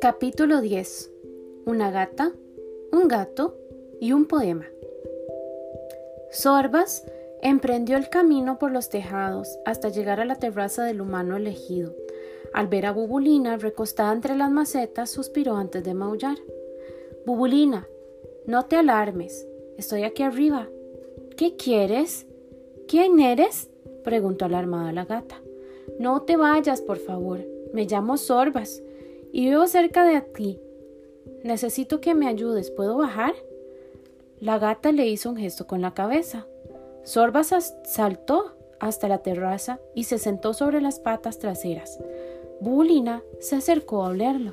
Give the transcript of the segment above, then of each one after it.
Capítulo 10. Una gata, un gato y un poema. Sorbas emprendió el camino por los tejados hasta llegar a la terraza del humano elegido. Al ver a Bubulina recostada entre las macetas, suspiró antes de maullar. Bubulina, no te alarmes, estoy aquí arriba. ¿Qué quieres? ¿Quién eres? Preguntó alarmada la gata. No te vayas, por favor. Me llamo Sorbas y vivo cerca de aquí. Necesito que me ayudes. ¿Puedo bajar? La gata le hizo un gesto con la cabeza. Sorbas saltó hasta la terraza y se sentó sobre las patas traseras. Bulina se acercó a olerlo.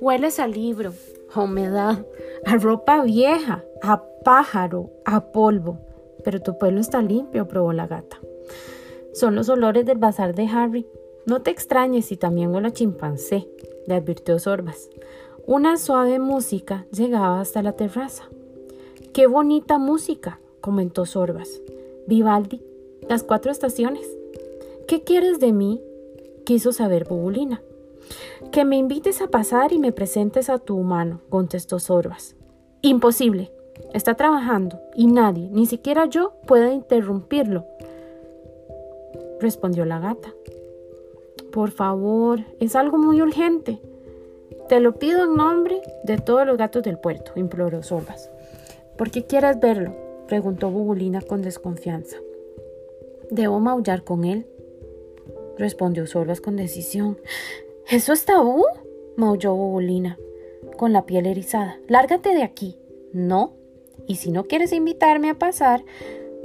Hueles a libro, a humedad, a ropa vieja, a pájaro, a polvo. Pero tu pelo está limpio, probó la gata. Son los olores del bazar de Harry. No te extrañes si también huele a chimpancé, le advirtió Sorbas. Una suave música llegaba hasta la terraza. Qué bonita música, comentó Sorbas. Vivaldi, las cuatro estaciones. ¿Qué quieres de mí? quiso saber Bubulina. Que me invites a pasar y me presentes a tu humano, contestó Sorbas. Imposible. Está trabajando y nadie, ni siquiera yo, puede interrumpirlo, respondió la gata. Por favor, es algo muy urgente. Te lo pido en nombre de todos los gatos del puerto, imploró Sorbas. ¿Por qué quieres verlo? preguntó Bubulina con desconfianza. ¿Debo maullar con él? respondió Sorbas con decisión. ¿Eso es tabú? maulló Bubulina, con la piel erizada. Lárgate de aquí. No. Y si no quieres invitarme a pasar,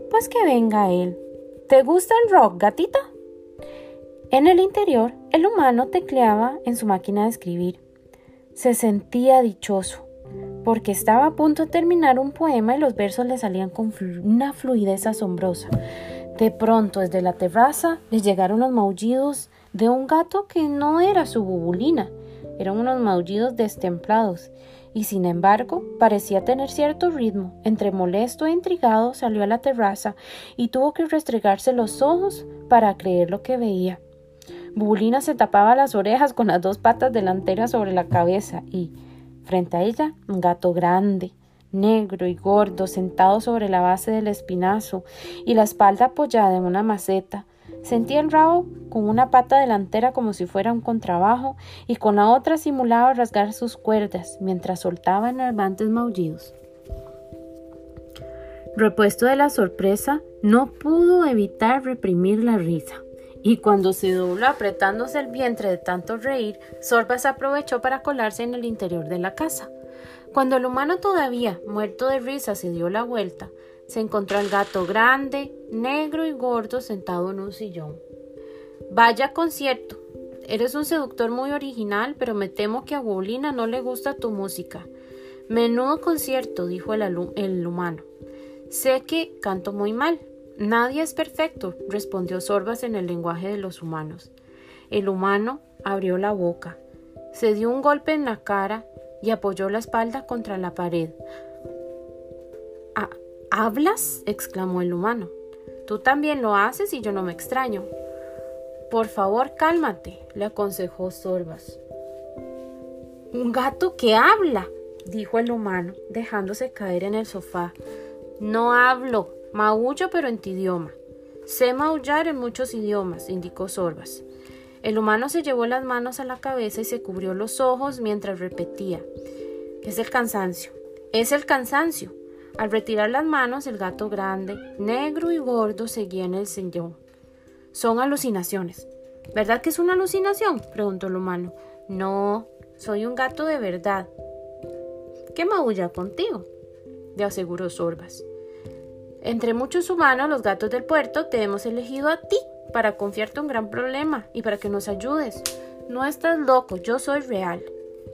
pues que venga él. ¿Te gusta el rock, gatita? En el interior, el humano tecleaba en su máquina de escribir. Se sentía dichoso, porque estaba a punto de terminar un poema y los versos le salían con una fluidez asombrosa. De pronto, desde la terraza, le llegaron los maullidos de un gato que no era su bubulina, eran unos maullidos destemplados, y sin embargo parecía tener cierto ritmo. Entre molesto e intrigado salió a la terraza y tuvo que restregarse los ojos para creer lo que veía. Bubulina se tapaba las orejas con las dos patas delanteras sobre la cabeza y, frente a ella, un gato grande, negro y gordo, sentado sobre la base del espinazo y la espalda apoyada en una maceta. Sentía el rabo con una pata delantera como si fuera un contrabajo y con la otra simulaba rasgar sus cuerdas mientras soltaba enervantes maullidos. Repuesto de la sorpresa, no pudo evitar reprimir la risa y cuando se dobló apretándose el vientre de tanto reír, Sorbas aprovechó para colarse en el interior de la casa. Cuando el humano todavía, muerto de risa, se dio la vuelta, se encontró al gato grande, negro y gordo sentado en un sillón. Vaya concierto. Eres un seductor muy original, pero me temo que a Bolina no le gusta tu música. Menudo concierto, dijo el, el humano. Sé que canto muy mal, Nadie es perfecto, respondió Sorbas en el lenguaje de los humanos. El humano abrió la boca, se dio un golpe en la cara y apoyó la espalda contra la pared. ¿Hablas? exclamó el humano. Tú también lo haces y yo no me extraño. Por favor, cálmate, le aconsejó Sorbas. Un gato que habla, dijo el humano, dejándose caer en el sofá. No hablo, Maullo pero en tu idioma. Sé maullar en muchos idiomas, indicó Sorbas. El humano se llevó las manos a la cabeza y se cubrió los ojos mientras repetía. Es el cansancio. Es el cansancio. Al retirar las manos, el gato grande, negro y gordo, seguía en el sillón. Son alucinaciones. ¿Verdad que es una alucinación? preguntó el humano. No, soy un gato de verdad. ¿Qué maulla contigo? le aseguró Sorbas. Entre muchos humanos, los gatos del puerto, te hemos elegido a ti para confiarte un gran problema y para que nos ayudes. No estás loco, yo soy real.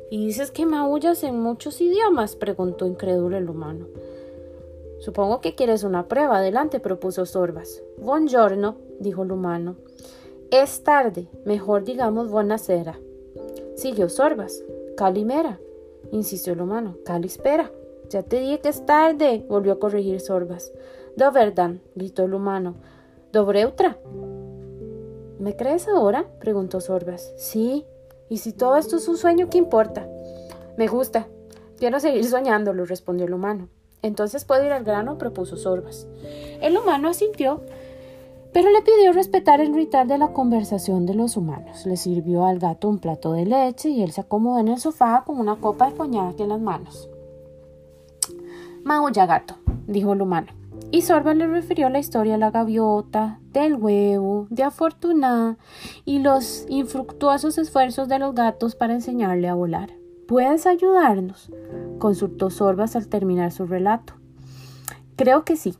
¿Y dices que maullas en muchos idiomas? preguntó incrédulo el humano. Supongo que quieres una prueba. Adelante, propuso Sorbas. Buongiorno, dijo el humano. Es tarde, mejor digamos buenasera. Siguió Sorbas. Calimera, insistió el humano. Calispera. Ya te dije que es tarde, volvió a corregir Sorbas. Doverdan, gritó el humano. Dobreutra. ¿Me crees ahora? preguntó Sorbas. Sí. ¿Y si todo esto es un sueño, qué importa? Me gusta. Quiero seguir soñándolo, respondió el humano. Entonces puedo ir al grano, propuso Sorbas. El humano asintió, pero le pidió respetar el ritual de la conversación de los humanos. Le sirvió al gato un plato de leche y él se acomodó en el sofá con una copa de coñac en las manos. Maulla gato, dijo el humano. Y Sorba le refirió la historia de la gaviota, del huevo, de Afortunada y los infructuosos esfuerzos de los gatos para enseñarle a volar. ¿Puedes ayudarnos? consultó Sorbas al terminar su relato. Creo que sí.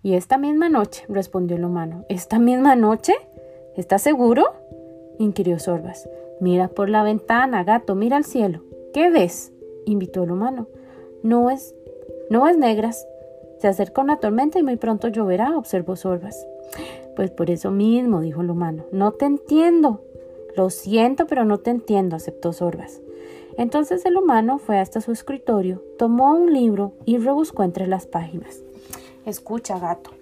Y esta misma noche, respondió el humano. ¿Esta misma noche? ¿Estás seguro? inquirió Sorbas. Mira por la ventana, gato, mira al cielo. ¿Qué ves? invitó el humano. No es, no es negras, se acerca una tormenta y muy pronto lloverá, observó Sorbas. Pues por eso mismo, dijo el humano. No te entiendo. Lo siento, pero no te entiendo, aceptó Sorbas. Entonces el humano fue hasta su escritorio, tomó un libro y rebuscó entre las páginas. Escucha, gato.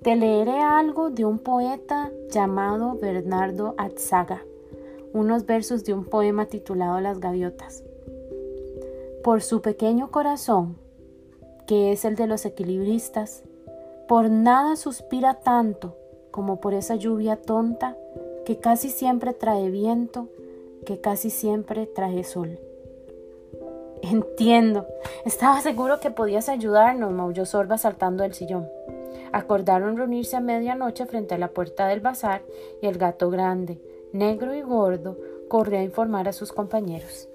Te leeré algo de un poeta llamado Bernardo Atzaga, unos versos de un poema titulado Las gaviotas. Por su pequeño corazón, que es el de los equilibristas, por nada suspira tanto como por esa lluvia tonta que casi siempre trae viento, que casi siempre trae sol. Entiendo. Estaba seguro que podías ayudarnos, maulló Sorba saltando del sillón. Acordaron reunirse a medianoche frente a la puerta del bazar y el gato grande, negro y gordo, corrió a informar a sus compañeros.